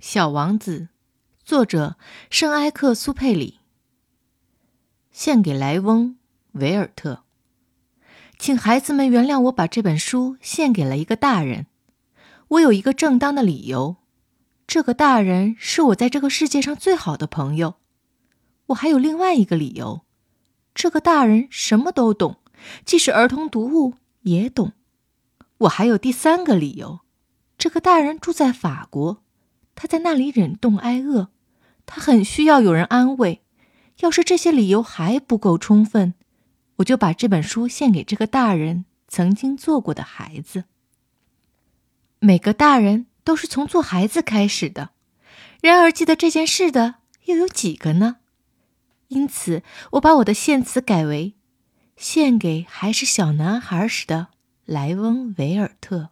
小王子》，作者圣埃克苏佩里。献给莱翁·维尔特。请孩子们原谅我把这本书献给了一个大人。我有一个正当的理由，这个大人是我在这个世界上最好的朋友。我还有另外一个理由，这个大人什么都懂，即使儿童读物也懂。我还有第三个理由，这个大人住在法国，他在那里忍冻挨饿，他很需要有人安慰。要是这些理由还不够充分，我就把这本书献给这个大人曾经做过的孩子。每个大人都是从做孩子开始的，然而记得这件事的又有几个呢？因此，我把我的献词改为：献给还是小男孩时的莱翁·维尔特。